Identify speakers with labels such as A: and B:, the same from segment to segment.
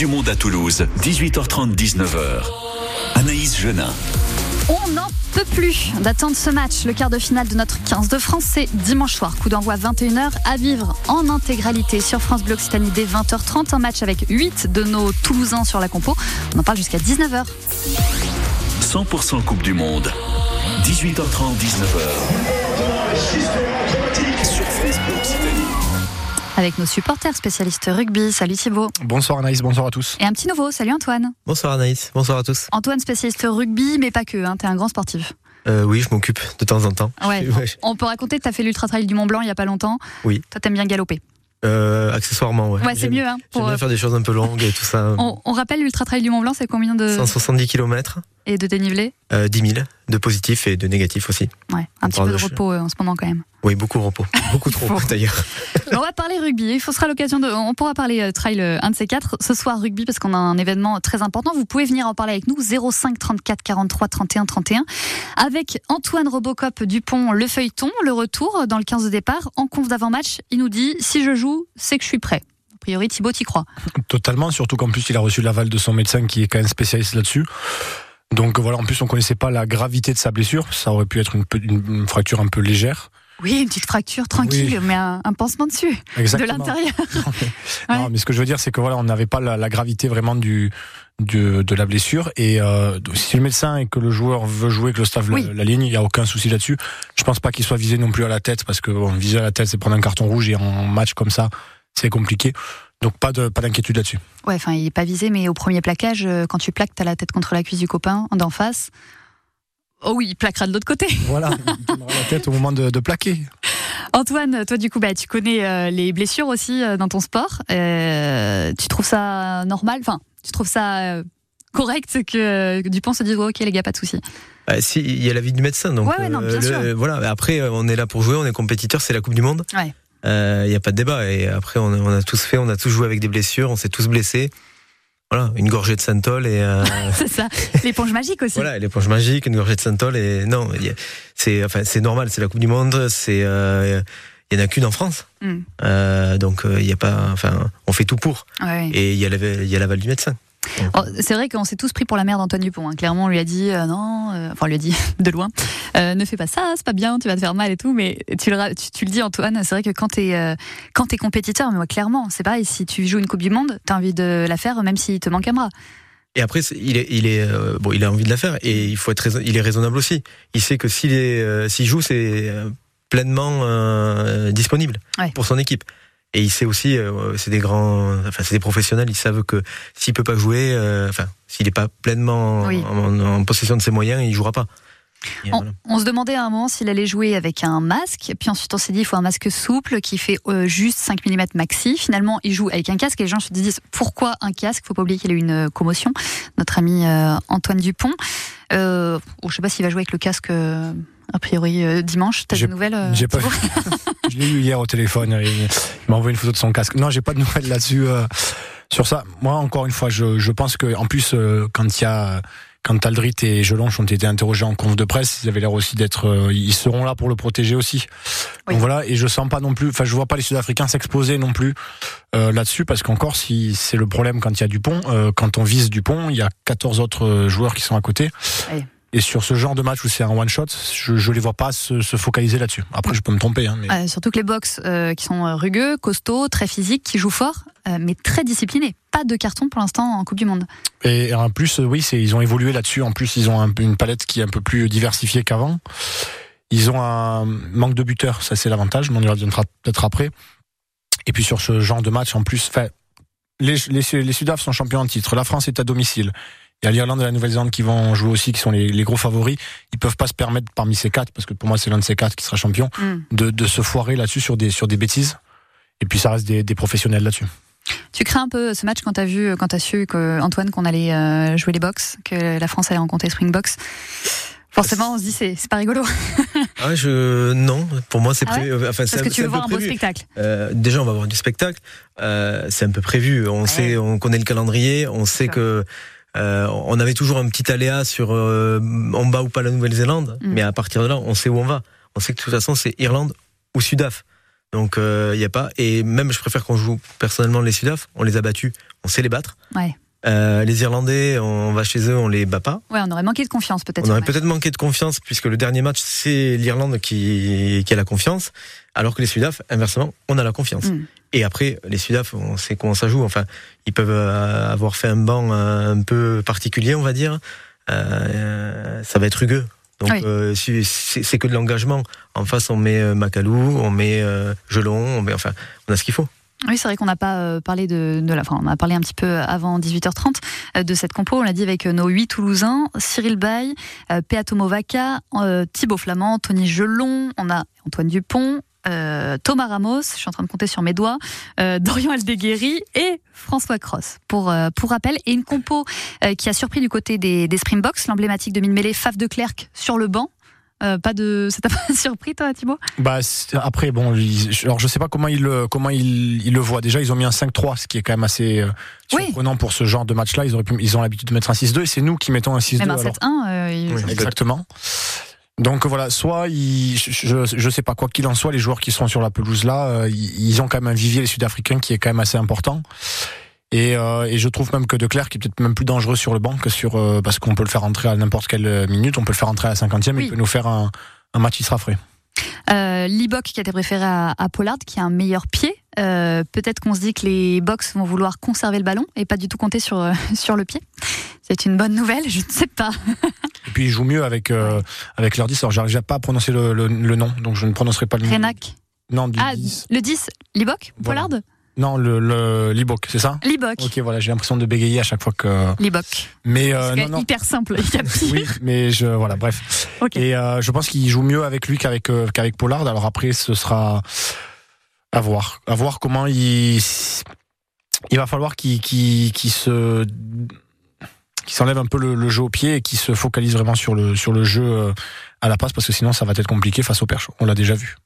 A: du Monde à Toulouse, 18h30, 19h. Anaïs Genin.
B: On n'en peut plus d'attendre ce match. Le quart de finale de notre 15 de France, c'est dimanche soir. Coup d'envoi 21h à vivre en intégralité sur France Bleu Occitanie dès 20h30. Un match avec 8 de nos Toulousains sur la compo. On en parle jusqu'à 19h.
A: 100% Coupe du Monde. 18h30, 19h. Sur France Bleu Occitanie.
B: Avec nos supporters spécialistes rugby. Salut Thibaut.
C: Bonsoir Anaïs, bonsoir à tous.
B: Et un petit nouveau. Salut Antoine.
D: Bonsoir Anaïs, bonsoir à tous.
B: Antoine, spécialiste rugby, mais pas que. Hein, T'es un grand sportif.
D: Euh, oui, je m'occupe de temps en temps.
B: Ouais.
D: Ouais.
B: On peut raconter que t'as fait l'ultra trail du Mont Blanc il y a pas longtemps.
D: Oui.
B: Toi, t'aimes bien galoper.
D: Euh, accessoirement, ouais.
B: Ouais, c'est mieux. Hein, pour,
D: bien faire des choses un peu longues et tout ça.
B: on, on rappelle l'ultra trail du Mont Blanc, c'est combien de
D: 170 km,
B: et de dénivelé?
D: Euh, 10 000 de positifs et de négatifs aussi.
B: Ouais, un
D: On
B: petit peu de
D: de
B: repos euh, en ce moment quand même.
D: Oui, beaucoup de repos. Beaucoup trop
B: faut.
D: d'ailleurs.
B: on va parler rugby. Il faut sera l'occasion de. On pourra parler euh, trail euh, un de ces quatre ce soir rugby parce qu'on a un événement très important. Vous pouvez venir en parler avec nous 05 34 43 31 31 avec Antoine Robocop Dupont le feuilleton le retour dans le 15 de départ en conf d'avant match. Il nous dit si je joue c'est que je suis prêt. A priori Thibaut t'y croit.
C: Totalement, surtout qu'en plus il a reçu l'aval de son médecin qui est quand même spécialiste là-dessus. Donc voilà, en plus on connaissait pas la gravité de sa blessure, ça aurait pu être une, fracture un peu légère.
B: Oui une petite fracture tranquille mais un, un pansement dessus de
C: Exactement.
B: l'intérieur.
C: Non, mais, non, mais ce que je veux dire, c'est que voilà, on n'avait pas la, la gravité vraiment du, du- de la blessure. Et euh, si le médecin et que le joueur veut jouer, que le staff la-
B: Oui.
C: la, ligne, il n'y a aucun souci là-dessus. Je pense pas qu'il soit visé non plus à la tête, parce que bon, viser à la tête, c'est prendre un carton rouge et en match comme ça, c'est compliqué. Donc pas de pas d'inquiétude là-dessus.
B: Ouais, enfin, il est pas visé, mais au premier plaquage, euh, quand tu plaques, t'as la tête contre la cuisse du copain d'en face. Oh oui, il plaquera de l'autre côté.
C: Voilà, il donnera la tête au moment de, de plaquer.
B: Antoine, toi, du coup, bah, tu connais euh, les blessures aussi euh, dans ton sport. Euh, tu trouves ça normal? Enfin, tu trouves ça euh, correct que, Dupont se dise ouais, Ok, les gars, pas de souci.
D: Bah, si, il y a l'avis du médecin. Donc,
B: Ouais, ouais, non, bien sûr.
D: Voilà. Après, on est là pour jouer, on est compétiteur, c'est la Coupe du Monde.
B: Ouais.
D: Euh, Il n'y a pas de débat. Et après, on a, on a tous fait, on a tous joué avec des blessures, on s'est tous blessés. Voilà, une gorgée de Santol et euh,
B: C'est ça. L'éponge magique aussi.
D: voilà, l'éponge magique, une gorgée de Santol et non, c'est enfin c'est normal, c'est la Coupe du Monde, c'est euh, il y en a qu'une en France.
B: Mm.
D: Euh, donc euh, il y a pas enfin on fait tout pour
B: Ouais.
D: et il y a l'aval il y a l'aval du médecin.
B: Oh, c'est vrai qu'on s'est tous pris pour la mère d'Antoine Dupont. hein. Clairement, on lui a dit euh, non, euh, enfin, on lui a dit de loin, euh, ne fais pas ça, c'est pas bien, tu vas te faire mal et tout. Mais tu le, ra- tu, tu le dis, Antoine, c'est vrai que quand t'es quand t'es compétiteur, mais moi, clairement, c'est pareil. Si tu joues une Coupe du Monde, t'as envie de la faire, même s'il te manque un bras.
D: Et après, il est, il est, euh, bon, il a envie de la faire et il faut être, il est raisonnable aussi. Il sait que s'il est, euh, s'il joue, c'est pleinement euh, disponible
B: Ouais.
D: pour son équipe. Et il sait aussi, euh, c'est des grands, enfin, c'est des professionnels. Ils savent que s'il peut pas jouer, euh, enfin, s'il est pas pleinement
B: Oui.
D: en, en possession de ses moyens, il jouera pas.
B: On,
D: voilà.
B: on se demandait à un moment s'il allait jouer avec un masque, puis ensuite on s'est dit il faut un masque souple qui fait euh, juste 5 mm maxi. Finalement, il joue avec un casque et les gens se disent pourquoi un casque? Faut pas oublier qu'il a eu une commotion. Notre ami Antoine Dupont. Je sais pas s'il va jouer avec le casque a priori euh, dimanche. T'as des nouvelles euh,
C: J'ai pas. Je l'ai eu hier au téléphone. Il m'a envoyé une photo de son casque. Non, j'ai pas de nouvelles là-dessus. euh, sur ça, moi encore une fois, je, je pense que en plus euh, quand il y a quand Aldrit et Jelonche ont été interrogés en conf de presse, ils avaient l'air aussi d'être, euh, ils seront là pour le protéger aussi.
B: Oui.
C: Donc voilà, et je sens pas non plus, enfin je vois pas les Sud-Africains s'exposer non plus euh, là-dessus parce qu'encore si c'est le problème quand il y a Dupont, euh, quand on vise Dupont, il y a 14 autres joueurs qui sont à côté.
B: Oui.
C: Et sur ce genre de match où c'est un one shot, je, je les vois pas se, se focaliser là-dessus. Après, je peux me tromper, hein, mais
B: Euh, surtout que les box euh, qui sont euh, rugueux, costauds, très physiques, qui jouent fort, euh, mais très disciplinés. Pas de carton pour l'instant en Coupe du Monde.
C: Et en plus, oui, ils ont évolué là-dessus. En plus, ils ont un une palette qui est un peu plus diversifiée qu'avant. Ils ont un manque de buteurs, ça c'est l'avantage, mais on y reviendra peut-être après. Et puis sur ce genre de match, en plus, les, les, les Sudaf sont champions en titre. La France est à domicile. Il y a l'Irlande et la Nouvelle-Zélande qui vont jouer aussi, qui sont les, les gros favoris. Ils peuvent pas se permettre parmi ces quatre, parce que pour moi c'est l'un de ces quatre qui sera champion,
B: Mm.
C: de, de se foirer là-dessus sur des, sur des bêtises. Et puis ça reste des, des professionnels là-dessus.
B: Tu crains un peu ce match quand t'as vu, quand t'as su que Antoine qu'on allait euh, jouer les box, que la France allait rencontrer Springbox. Forcément, on se dit c'est c'est pas rigolo
D: Ah, je non, pour moi c'est
B: Ah ouais
D: prévu. Enfin, c'est
B: parce que tu veux voir un beau spectacle.
D: Euh, déjà, on va voir du spectacle. Euh, c'est un peu prévu. On
B: Ouais.
D: sait, on connaît le calendrier. On sait que euh, on avait toujours un petit aléa sur euh, on bat ou pas la Nouvelle-Zélande,
B: Mm.
D: mais à partir de là, on sait où on va. On sait que de toute façon, c'est Irlande ou Sudaf. Donc il n'y a pas. Et même, je préfère qu'on joue personnellement les Sudaf. On les a battus, on sait les battre.
B: Ouais.
D: Euh, les Irlandais, on va chez eux, on les bat pas.
B: Ouais, on aurait manqué de confiance peut-être.
D: On aurait peut-être manqué de confiance puisque le dernier match c'est l'Irlande qui, qui a la confiance, alors que les Sudaf, inversement, on a la confiance.
B: Mm.
D: Et après, les Sudaf, on sait comment ça joue. Enfin, ils peuvent euh, avoir fait un banc euh, un peu particulier, on va dire. Euh, ça va être rugueux. Donc
B: Oui.
D: euh, c'est que de l'engagement. En face, on met euh, Macalou, on met Gelon, on met, enfin, on a ce qu'il faut.
B: Oui, c'est vrai qu'on n'a pas euh, parlé de. Enfin, on a parlé un petit peu avant 18h30 euh, de cette compo. On l'a dit avec euh, nos huit Toulousains Cyril Bay, Peato Movaca, Thibaut Flamand, Tony Gelon. On a Antoine Dupont. Thomas Ramos, je suis en train de compter sur mes doigts, Dorian Aldeguerri et François Cross. Pour, pour rappel, et une compo qui a surpris du côté des, des Springboks, l'emblématique de Mine-Mêlée, Faf de Clerc sur le banc. Euh, pas de, ça t'a pas surpris toi, Thibaut?
C: Bah après bon, ils- alors je sais pas comment ils le comment ils, ils le voient. Déjà ils ont mis un 5-3, ce qui est quand même assez euh,
B: Oui.
C: surprenant pour ce genre de match-là. Ils auraient pu, ils ont l'habitude de mettre un 6-2 et c'est nous qui mettons un 6-2.
B: Même un
C: alors.
B: 7-1. euh, ils-
D: Oui.
C: Exactement. Donc voilà, soit ils, je, je, je sais pas quoi qu'il en soit, les joueurs qui sont sur la pelouse là, euh, ils, ils ont quand même un vivier les Sud-Africains qui est quand même assez important. Et, euh, et je trouve même que De Clerc est peut-être même plus dangereux sur le banc que sur euh, parce qu'on peut le faire entrer à n'importe quelle minute, on peut le faire entrer à la 50e,
B: Oui.
C: il peut nous faire un, un match qui sera frais.
B: Euh, Libok qui a été préféré à, à Pollard, qui a un meilleur pied. Euh, Peut-être qu'on se dit que les box vont vouloir conserver le ballon et pas du tout compter sur, euh, sur le pied. C'est une bonne nouvelle, je ne sais pas.
C: Et puis il joue mieux avec euh, avec leur 10. Alors j'arrive pas à prononcer le, le, le nom, donc je ne prononcerai pas le nom.
B: Renac.
C: Non, du
B: Ah,
C: 10.
B: le 10, Libok
C: Voilà.
B: Pollard?
C: Non, le, le Libok, c'est ça?
B: Libok.
C: Ok, voilà, j'ai l'impression de bégayer à chaque fois que.
B: Libok.
C: Mais euh,
B: C'est
C: non, non.
B: hyper simple.
C: Oui, mais je voilà, bref. Et euh, je pense qu'il joue mieux avec lui qu'avec euh, qu'avec Pollard. Alors après, ce sera à voir, à voir comment il il va falloir qu'il se qu'il s'enlève un peu le, jeu au pied et qu'il se focalise vraiment sur le sur le jeu euh, à la passe parce que sinon ça va être compliqué face au perche. On l'a déjà vu.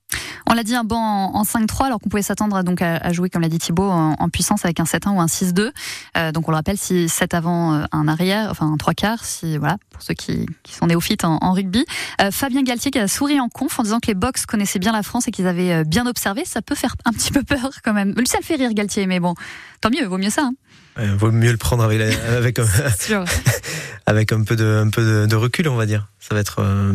B: On l'a dit un banc en, en 5-3, alors qu'on pouvait s'attendre donc à, jouer, comme l'a dit Thibaut, en, puissance avec un 7-1 ou un 6-2. Euh, donc on le rappelle, si 7 avant, euh, un arrière, enfin un 3 quarts, si voilà, pour ceux qui, qui sont néophytes en, en rugby. Fabien Galtier qui a souri en conf en disant que les box connaissaient bien la France et qu'ils avaient bien observé, ça peut faire un petit peu peur quand même. Lui, ça le fait rire Galtier, mais bon, tant mieux, vaut mieux ça. Hein.
D: Euh, vaut mieux le prendre avec, la- avec, avec un peu, de, un peu de, de recul, on va dire. Ça va être. euh,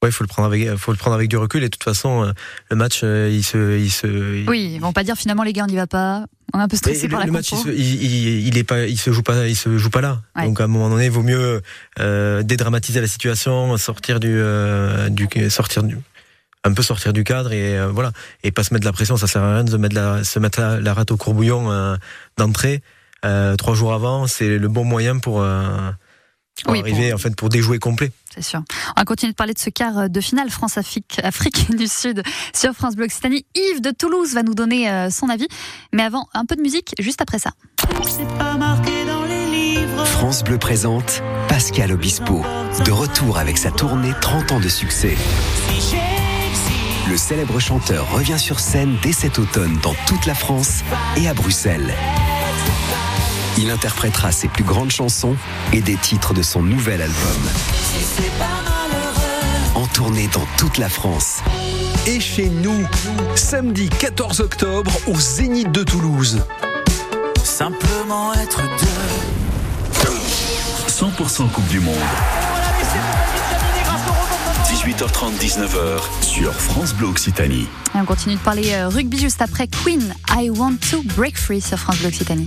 D: Ouais, faut le prendre avec, faut le prendre avec du recul. Et de toute façon, euh, le match, euh, il se, il se. il-
B: Oui, ils vont pas dire finalement les gars, on n'y va pas. On est un peu stressé
D: le,
B: par la
D: le match, il, se, il, il, il est pas, il se joue pas, il se joue pas là.
B: Ouais.
D: Donc à un moment donné, il vaut mieux euh, dédramatiser la situation, sortir du, euh, du, sortir du, un peu sortir du cadre et euh, voilà, et pas se mettre de la pression. Ça sert à rien de se mettre la, se mettre la, la rate au courbouillon euh, d'entrée euh, trois jours avant. C'est le bon moyen pour, euh, pour
B: Oui,
D: arriver
B: pour-
D: en fait pour déjouer complet.
B: C'est sûr. On va continuer de parler de ce quart de finale France-Afrique Afrique du Sud sur France Bleu Occitanie. Yves de Toulouse va nous donner euh, son avis. Mais avant, un peu de musique juste après ça.
E: France Bleu présente Pascal Obispo, de retour avec sa tournée 30 ans de succès. Le célèbre chanteur revient sur scène dès cet automne dans toute la France et à Bruxelles. Il interprétera ses plus grandes chansons et des titres de son nouvel album. En tournée dans toute la France.
F: Et chez nous, samedi 14 octobre au Zénith de Toulouse.
A: Simplement être deux. 100% Coupe du Monde. 18h30, 19h sur France Bleu Occitanie.
B: Et on continue de parler euh, rugby juste après Queen. I want to break free sur France Bleu Occitanie.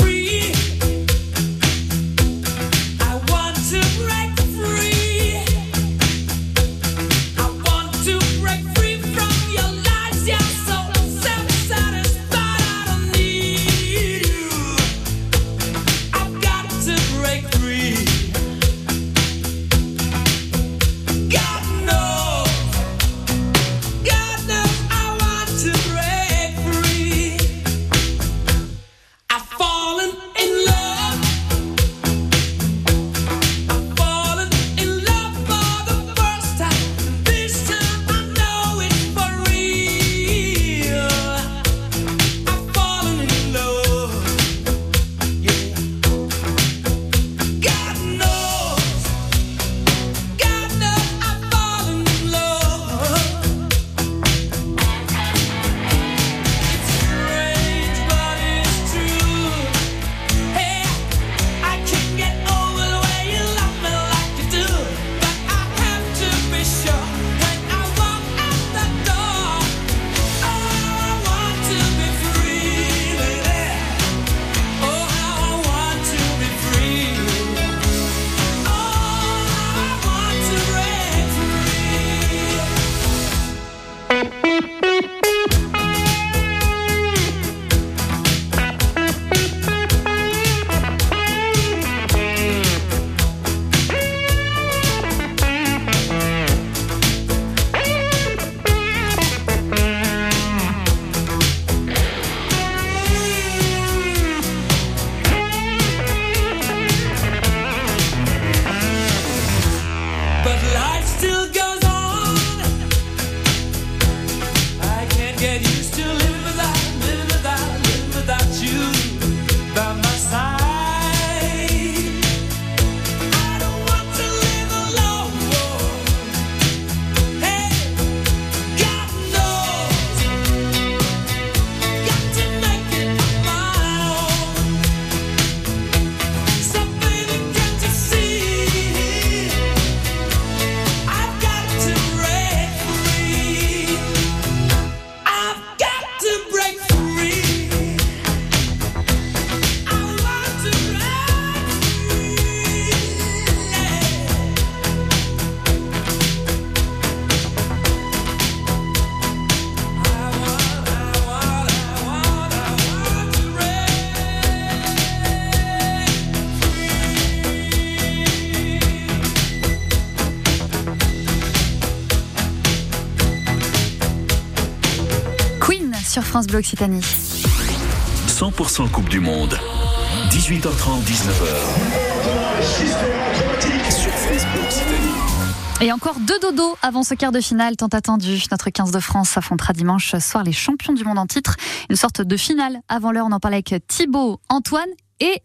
B: Bleu Occitanie.
A: 100% Coupe du Monde. 18h30, 19h. Sur France Bleu Occitanie.
B: Et encore deux dodos avant ce quart de finale tant attendu. Notre 15 de France affrontera dimanche soir les champions du monde en titre. Une sorte de finale avant l'heure. On en parle avec Thibaut, Antoine et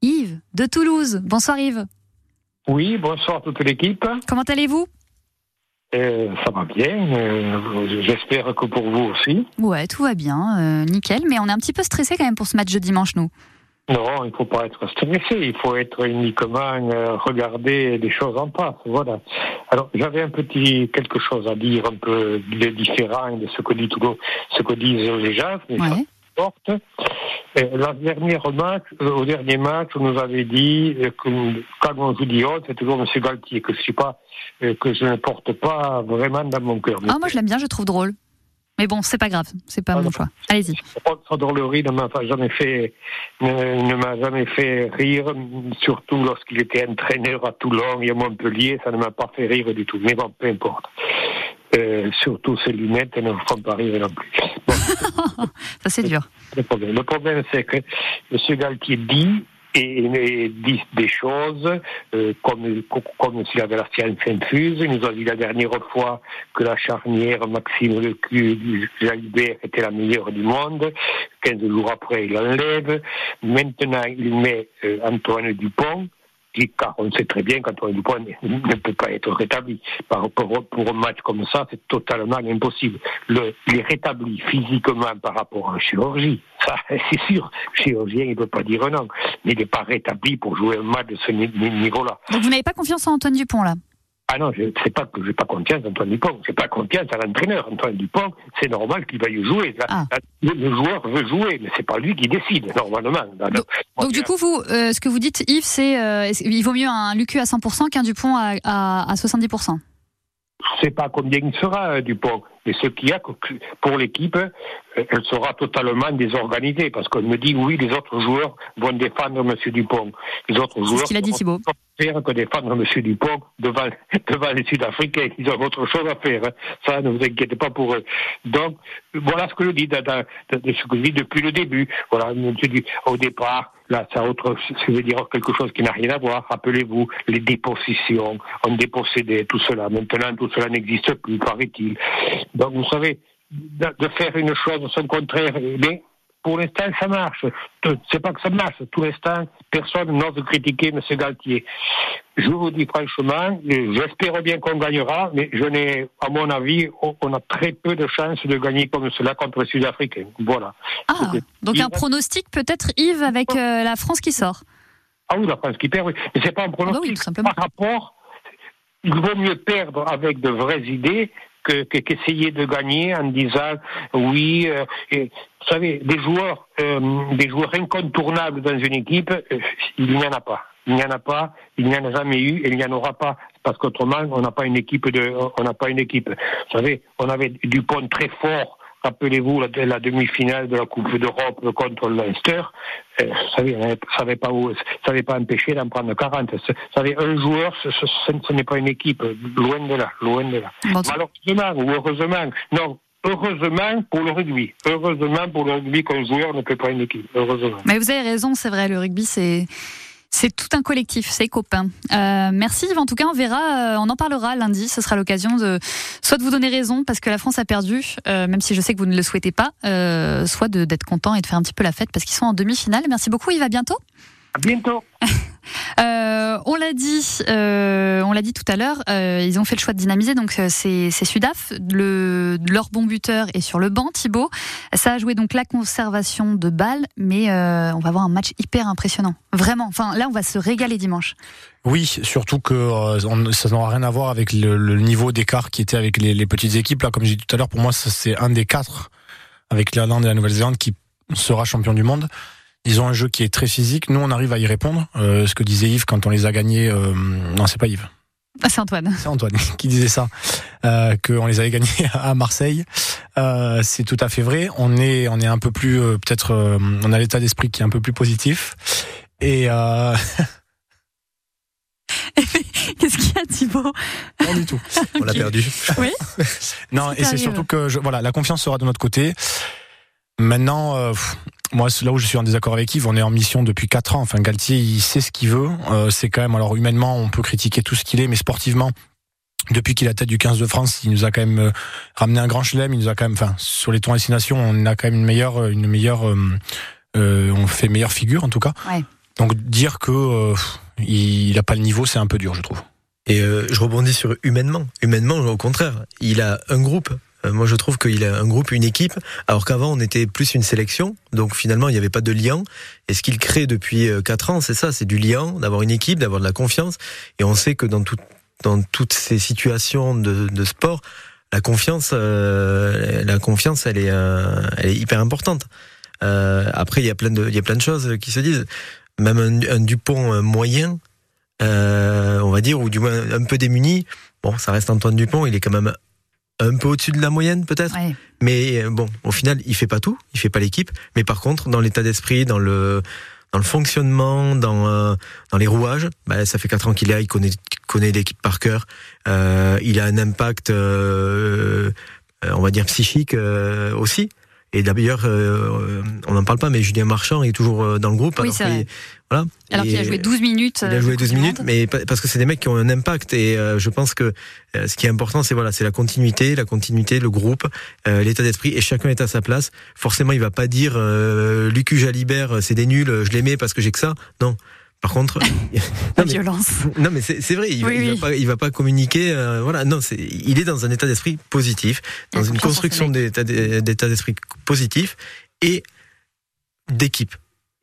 B: Yves de Toulouse. Bonsoir Yves.
G: Oui, bonsoir à toute l'équipe.
B: Comment allez-vous?
G: Euh, ça va bien. euh, J'espère que pour vous aussi.
B: Ouais, tout va bien, euh, nickel. Mais on est un petit peu stressé quand même pour ce match de dimanche, nous.
G: Non, il ne faut pas être stressé. Il faut être uniquement regarder les choses en face. Voilà. Alors, j'avais un petit quelque chose à dire, un peu de différent de ce que, dit ce que disent les gens. mais ça
B: Ouais.
G: Importe. Euh, la dernière match, euh, au dernier match, on nous avait dit euh, que quand on joue Dion, c'est toujours M. Galtier, que je suis pas, euh, que je ne porte pas vraiment dans mon cœur.
B: Ah, moi je l'aime bien, je trouve drôle. Mais bon, c'est pas grave, c'est pas
G: Ah,
B: mon choix. Allez-y.
G: Sa drôlerie ne m'a jamais fait, ne, ne m'a jamais fait rire, surtout lorsqu'il était entraîneur à Toulon et à Montpellier, ça ne m'a pas fait rire du tout. Mais bon, peu importe. Euh, surtout ses lunettes ne me font pas rire non plus. Bon,
B: Ça c'est dur.
G: le problème, le problème c'est que M. Galtier dit et, et dit des choses euh, comme, comme s'il avait la science infuse. Il nous a dit la dernière fois que la charnière Maxime Lecu Jalibert était la meilleure du monde. 15 jours après, il l'enlève. Maintenant, il met euh, Antoine Dupont. Car on sait très bien qu'Antoine Dupont ne peut pas être rétabli. Pour, un match comme ça, c'est totalement impossible. Le, il est rétabli physiquement par rapport à un chirurgie. Ça, c'est sûr. Le chirurgien, il ne peut pas dire non. Mais il n'est pas rétabli pour jouer un match de ce ni- ni- niveau-là.
B: Donc vous n'avez pas confiance en Antoine Dupont là?
G: Ah non, je sais pas que j'ai pas confiance en Antoine Dupont. J'ai pas confiance à l'entraîneur. Antoine Dupont, c'est normal qu'il veuille jouer.
B: Ah.
G: le, joueur veut jouer, mais c'est pas lui qui décide normalement.
B: Donc du coup, vous, euh, ce que vous dites, Yves, c'est euh, il vaut mieux un Lucu à 100% qu'un Dupont à, à, à 70%.
G: je sais pas combien il sera euh, Dupont, mais ce qu'il y a pour l'équipe, euh, elle sera totalement désorganisée parce qu'on me dit oui, les autres joueurs vont défendre M. Dupont. Les autres joueurs
B: ce a dit,
G: vont
B: Thibaut.
G: faire que défendre M. Dupont devant, devant les Sud-Africains. Ils ont autre chose à faire. hein. Ça, ne vous inquiétez pas pour eux. Donc, voilà ce que je dis, dans- ce que je dis depuis le début. Voilà, je au départ, là, ça, autre, ça veut dire quelque chose qui n'a rien à voir. Rappelez-vous, les dépossessions, on dépossédait tout cela. Maintenant, tout cela n'existe plus, paraît-il. Donc, vous savez, de, faire une chose son contraire, mais pour l'instant, ça marche. C'est pas que ça marche. Tout l'instant, personne n'ose critiquer M. Galtier. Je vous dis franchement, j'espère bien qu'on gagnera, mais je n'ai, à mon avis, on a très peu de chances de gagner comme cela contre les Sud-Africains. Voilà.
B: Ah,
G: Donc,
B: un pronostic peut-être, Yves, avec euh, la France qui sort.
G: Ah oui, la France qui perd, oui. Mais c'est pas un pronostic.
B: Ah bah oui, tout simplement.
G: Par rapport, il vaut mieux perdre avec de vraies idées que que- qu'essayer de gagner en disant oui. euh, et, vous savez, des joueurs, euh, des joueurs incontournables dans une équipe, euh, il n'y en a pas. Il n'y en a pas, il n'y en a jamais eu et il n'y en aura pas parce qu'autrement on n'a pas une équipe de, on n'a pas une équipe. Vous savez, on avait Dupont très fort. Rappelez-vous la, la demi-finale de la Coupe d'Europe contre le Leinster. Euh, avait- ça n'avait pas, ça avait pas empêché d'en prendre 40. Vous savez, un joueur, ce, ce- ce- n'est pas une équipe. Loin de là, loin de là.
B: Bon,
G: Malheureusement ou heureusement, non, heureusement pour le rugby. Heureusement pour le rugby qu'un joueur ne peut pas une équipe. Heureusement.
B: Mais vous avez raison, c'est vrai, le rugby, c'est. C'est tout un collectif, c'est copains. Euh, merci Yves. En tout cas, on verra, euh, on en parlera lundi. Ce sera l'occasion de soit de vous donner raison parce que la France a perdu, euh, même si je sais que vous ne le souhaitez pas, euh, soit d'être content et de faire un petit peu la fête parce qu'ils sont en demi-finale. Merci beaucoup Yves, à bientôt.
G: À bientôt.
B: Euh, on l'a dit, euh, on l'a dit tout à l'heure, euh, ils ont fait le choix de dynamiser, donc c'est Sudaf. Le, leur bon buteur est sur le banc, Thibaut. Ça a joué donc la conservation de balles, mais on va avoir un match hyper impressionnant. Vraiment. Enfin, là, on va se régaler dimanche.
C: Oui, surtout que ça n'aura rien à voir avec le, niveau d'écart qui était avec les, petites équipes. Là, comme j'ai dit tout à l'heure, pour moi, c'est un des quatre avec l'Irlande et la Nouvelle-Zélande qui sera champion du monde. Ils ont un jeu qui est très physique. Nous, on arrive à y répondre. Euh, ce que disait Yves quand on les a gagnés. euh, non, c'est pas Yves.
B: Ah, c'est Antoine.
C: C'est Antoine qui disait ça, euh, qu'on les avait gagnés à Marseille. Euh, c'est tout à fait vrai. On est, on est un peu plus, euh, peut-être, euh, on a l'état d'esprit qui est un peu plus positif. Et euh,
B: Qu'est-ce qu'il y a, Thibaut?
C: Non du tout.
D: On l'a perdu.
B: Oui.
C: Non, et c'est surtout que, je, voilà, la confiance sera de notre côté. Maintenant, euh, moi, c'est là où je suis en désaccord avec Yves, on est en mission depuis 4 ans. Enfin, Galtier, il sait ce qu'il veut. Euh, c'est quand même, alors humainement, on peut critiquer tout ce qu'il est, mais sportivement, depuis qu'il la tête du 15 de France, il nous a quand même euh, ramené un grand chelem. Il nous a quand même, enfin, sur les tours destination, on a quand même une meilleure, une meilleure, euh, euh, on fait meilleure figure en tout cas.
B: Ouais.
C: Donc dire que euh, il a pas le niveau, c'est un peu dur, je trouve.
D: Et euh, je rebondis sur humainement. Humainement, au contraire, il a un groupe. Euh, moi, je trouve qu'il a un groupe, une équipe, alors qu'avant, on était plus une sélection. Donc, finalement, il n'y avait pas de lien. Et ce qu'il crée depuis euh, quatre ans, c'est ça, c'est du lien, d'avoir une équipe, d'avoir de la confiance. Et on sait que dans, tout, dans toutes ces situations de, sport, la confiance, euh, la confiance, elle est, euh, hyper importante. Euh, après, il y a plein de, choses qui se disent. Même un, un Dupont euh, moyen, euh, on va dire, ou du moins un peu démuni. Bon, ça reste Antoine Dupont, il est quand même un peu au-dessus de la moyenne peut-être.
B: Ouais.
D: Mais euh, bon, au final, il fait pas tout, il fait pas l'équipe. Mais par contre, dans l'état d'esprit, dans le dans le fonctionnement, dans euh, dans les rouages, bah, ça fait quatre ans qu'il est là, il connaît connaît l'équipe par cœur. Euh, il a un impact, euh, euh, on va dire psychique euh, aussi. Et d'ailleurs, euh, on n'en parle pas, mais Julien Marchand est toujours euh, dans le groupe.
B: Oui,
D: alors qu'il-. Voilà.
B: Qu'il a joué 12 minutes.
D: il
B: euh,
D: a joué
B: de
D: 12
B: Coupe du
D: minutes, mais pa- parce que c'est des mecs qui ont un impact et euh, je pense que euh, ce qui est important, c'est voilà, c'est la continuité, la continuité, le groupe, euh, l'état d'esprit et chacun est à sa place. Forcément, il va pas dire euh, Lucu Jalibert, euh, c'est des nuls, je mets parce que j'ai que ça. Non. Par contre,
B: La
D: non, mais,
B: violence.
D: non, mais c'est vrai, il, va-
B: Oui,
D: il
B: oui.
D: va pas, il va pas communiquer. euh, voilà, non, c'est, il est dans un état d'esprit positif, dans une construction d'état d'esprit positif et d'équipe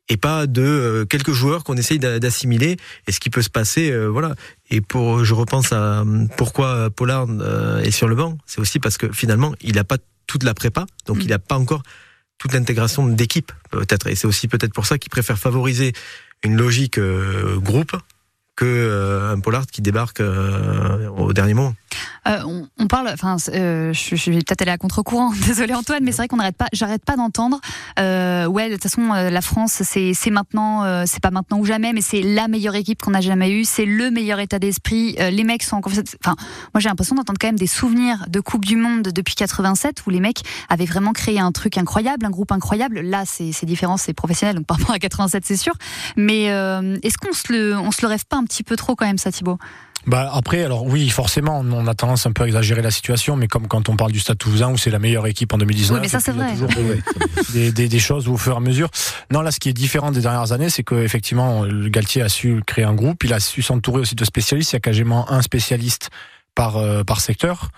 D: et pas de euh, quelques joueurs qu'on essaye d'a- d'assimiler et ce qui peut se passer euh, voilà et pour je repense à euh, pourquoi Pollard euh, est sur le banc c'est aussi parce que finalement il n'a pas toute la prépa donc
B: Mm.
D: il n'a pas encore toute l'intégration d'équipe peut-être et c'est aussi peut-être pour ça qu'il préfère favoriser une logique euh, groupe que euh, un Pollard qui débarque euh, au dernier moment
B: Euh, on, parle, enfin, euh, je, je peut-être aller à contre-courant. Désolé Antoine, mais c'est vrai qu'on n'arrête pas, j'arrête pas d'entendre. Ouais, de toute façon, la France, c'est maintenant, c'est pas maintenant ou jamais, mais c'est la meilleure équipe qu'on a jamais eue. C'est le meilleur état d'esprit. Les mecs sont en confiance. Enfin, moi j'ai l'impression d'entendre quand même des souvenirs de Coupe du Monde depuis 87 où les mecs avaient vraiment créé un truc incroyable, un groupe incroyable. Là, c'est différent, c'est professionnel, donc par rapport à 87, c'est sûr. Mais est-ce qu'on se le, se le rêve pas un petit peu trop quand même, ça, Thibaut
C: Bah après, alors oui, forcément, on a tendance un peu à exagérer la situation, mais comme quand on parle du Stade Toulousain où c'est la meilleure équipe en 2019.
B: Oui, mais ça, c'est
C: il y a
B: vrai.
C: toujours des, des, des choses au fur et à mesure. Non, là, ce qui est différent des dernières années, c'est que effectivement, le Galtier a su créer un groupe, il a su s'entourer aussi de spécialistes. Il y a quasiment un spécialiste par euh, par secteur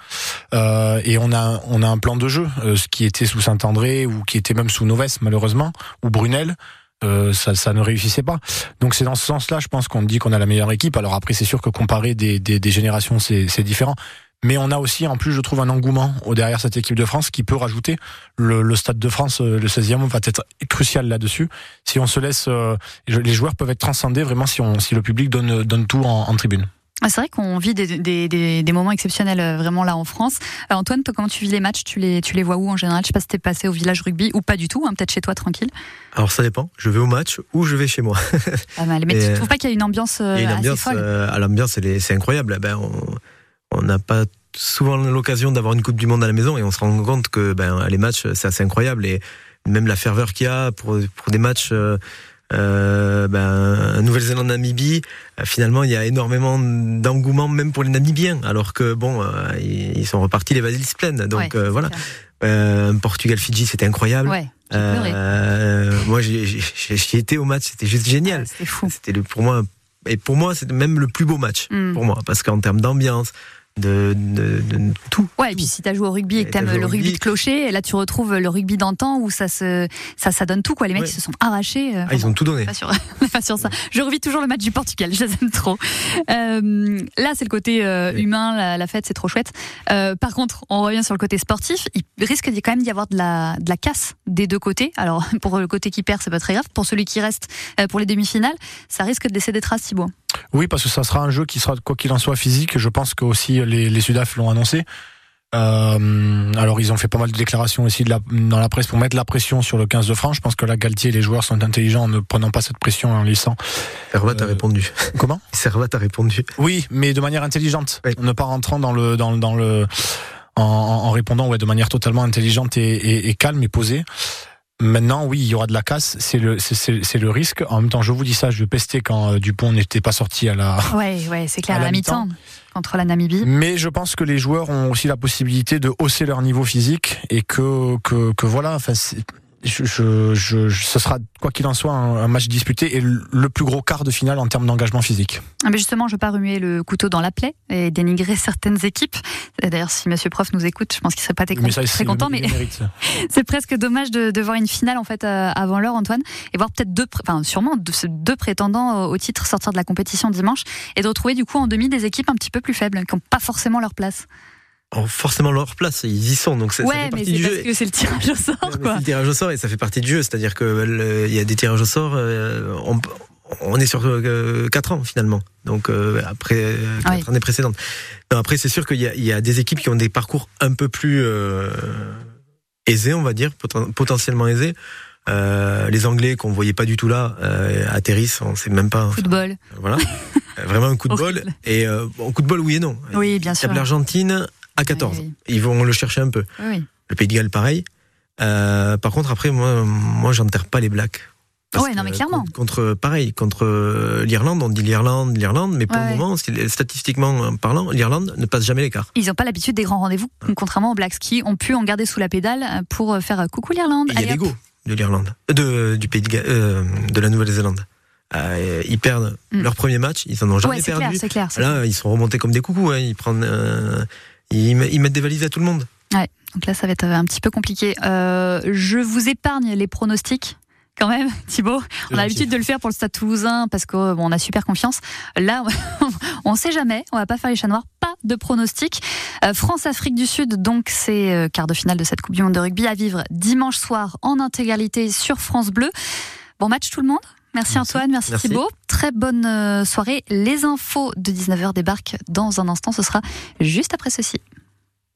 C: Euh, et on a on a un plan de jeu euh, ce qui était sous Saint-André ou qui était même sous Noves malheureusement ou Brunel euh, ça, ça ne réussissait pas. Donc c'est dans ce sens-là, je pense qu'on dit qu'on a la meilleure équipe. Alors après, c'est sûr que comparer des, des, des générations, c'est différent. Mais on a aussi, en plus, je trouve, un engouement derrière cette équipe de France qui peut rajouter. Le, le Stade de France, euh, le 16e, va être crucial là-dessus. Si on se laisse, euh, les joueurs peuvent être transcendés vraiment si, on, si le public donne, donne tout en, en tribune.
B: Ah, C'est vrai qu'on vit des, des, des, des moments exceptionnels euh, vraiment là en France. Euh, Antoine, toi, comment tu vis les matchs? Tu les, tu les vois où en général? Je sais pas si t'es passé au village rugby ou pas du tout, hein, peut-être chez toi tranquille.
D: alors ça dépend je vais au match ou je vais chez moi
B: Pas mal. Mais
D: Et,
B: tu
D: euh,
B: trouves pas qu'il y a une ambiance, euh,
D: Et
B: assez
D: l'ambiance,
B: folle?
D: euh, à l'ambiance, c'est incroyable. Ben, on- on n'a pas souvent l'occasion d'avoir une Coupe du Monde à la maison et on se rend compte que ben, les matchs, c'est assez incroyable. Et même la ferveur qu'il y a pour, pour des matchs, euh, euh, ben, Nouvelle-Zélande-Namibie, euh, finalement, il y a énormément d'engouement même pour les Namibiens. Alors que, bon, euh, ils sont repartis les valises pleines. Donc
B: Ouais,
D: euh, voilà. Euh, Portugal-Fidji, c'était incroyable.
B: Ouais.
D: Euh, moi, j'y étais au match, c'était juste génial.
B: Ouais, C'était.
D: C'était pour moi, et pour moi, c'est même le plus beau match
B: Mm.
D: pour moi, parce qu'en termes d'ambiance, de, de, de tout.
B: Ouais, et puis si t'as joué au rugby et que
D: Et
B: t'aimes le rugby de clocher, là tu retrouves le rugby d'antan où ça se, ça, ça donne tout quoi. Les mecs
D: Ouais.
B: ils se sont arrachés. euh,
D: Ah, ils ont tout donné.
B: pas est pas sur ça. Je revis toujours le match du Portugal, je les aime trop. Euh, là, c'est le côté euh,
D: Oui.
B: humain, la, la fête, c'est trop chouette. Par contre, on revient sur le côté sportif. Il risque d'y- quand même d'y avoir de la, de la casse des deux côtés. Alors, pour le côté qui perd, c'est pas très grave. Pour celui qui reste, pour les demi-finales, ça risque de laisser des traces, Thibaut.
C: Oui, parce que ça sera un jeu qui sera, quoi qu'il en soit, physique. Je pense que aussi les, les Sudaf l'ont annoncé. Euh, alors ils ont fait pas mal de déclarations aussi de la, dans la presse pour mettre la pression sur le 15 de France. Je pense que là Galtier et les joueurs sont intelligents en ne prenant pas cette pression et en laissant.
D: Servat a
C: Euh,
D: répondu.
C: Comment?
D: Servat a répondu.
C: Oui, mais de manière intelligente,
D: Oui.
C: ne pas rentrant dans le dans, dans le en, en en répondant ouais de manière totalement intelligente et, et, et calme et posée. Maintenant, oui, il y aura de la casse, c'est le, c'est- le risque. En même temps, je vous dis ça, je pestais quand euh, Dupont n'était pas sorti à la.
B: Ouais, ouais, c'est clair,
C: À la
B: la mi-temps contre la Namibie.
C: Mais je pense que les joueurs ont aussi la possibilité de hausser leur niveau physique et que que, que voilà, enfin, c'est- je, je, je, je- ce sera quoi qu'il en soit un, un match disputé et le plus gros quart de finale en termes d'engagement physique.
B: Ah, Mais justement, je ne veux pas remuer le couteau dans la plaie et dénigrer certaines équipes. D'ailleurs, si Monsieur Prof nous écoute, je pense qu'il serait pas très,
C: Mais ça,
B: très
C: c'est-
B: content. Mais c'est presque dommage de, de voir une finale en fait euh, avant l'heure, Antoine, et voir peut-être deux, enfin sûrement deux, deux prétendants au titre sortir de la compétition dimanche et de retrouver du coup en demi des équipes un petit peu plus faibles, qui n'ont pas forcément leur place.
D: Ont forcément leur place, ils y sont, donc ça, ça
B: ouais,
D: fait
B: mais
D: partie
B: c'est
D: du
B: parce
D: jeu.
B: que c'est le tirage au sort,
D: Ouais, mais
B: quoi.
D: c'est le tirage au sort et ça fait partie du jeu, c'est-à-dire que le- il y a des tirages au sort, euh, on, on est sur 4 ans finalement, donc euh, après 4
B: Oui.
D: années précédentes. Non, après c'est sûr qu'il y, y a des équipes qui ont des parcours un peu plus euh, aisés, on va dire, poten- potentiellement aisés. Euh, les Anglais qu'on voyait pas du tout là euh, atterrissent, on sait même pas.
B: Football.
D: Voilà, Euh, vraiment un coup de bol. Et euh, bon, coup de bol, oui et non.
B: Oui, bien sûr.
D: l'Argentine à 14.
B: Oui,
D: Ils vont le chercher un peu.
B: oui.
D: Le Pays de Galles, pareil. Euh, par contre, après, moi, moi, j'enterre pas les Blacks. Parce
B: Ouais, non, mais clairement.
D: Contre, pareil, contre euh, l'Irlande, on dit l'Irlande, l'Irlande, mais pour
B: Ouais,
D: le moment, statistiquement parlant, l'Irlande ne passe jamais l'écart.
B: Ils n'ont pas l'habitude des grands rendez-vous, contrairement aux Blacks qui ont pu en garder sous la pédale pour faire euh, coucou l'Irlande.
D: Il y a l'ego de l'Irlande, euh, de, du Pays de, euh, la Nouvelle-Zélande. Euh, ils perdent
B: Mm.
D: leur premier match, ils en ont jamais
B: Ouais, c'est
D: perdu.
B: clair, c'est clair.
D: Là, ils sont remontés comme des coucous. Hein. Ils prennent, euh, ils, met- ils mettent des valises à tout le monde.
B: Donc là, ça va être euh, un petit peu compliqué. Euh, je vous épargne les pronostics. Quand même, Thibaut, on a l'habitude de le faire pour le Stade Toulousain parce qu'on on a super confiance. Là, on sait jamais, on va pas faire les chats noirs, pas de pronostics. Euh, France-Afrique du Sud, donc c'est euh, quart de finale de cette Coupe du Monde de rugby à vivre dimanche soir en intégralité sur France Bleu. Bon match tout le monde? Merci,
D: Merci.
B: Antoine, merci,
D: Merci.
B: Thibaut. Très bonne euh, soirée. Les infos de 19h débarquent dans un instant. Ce sera juste après ceci.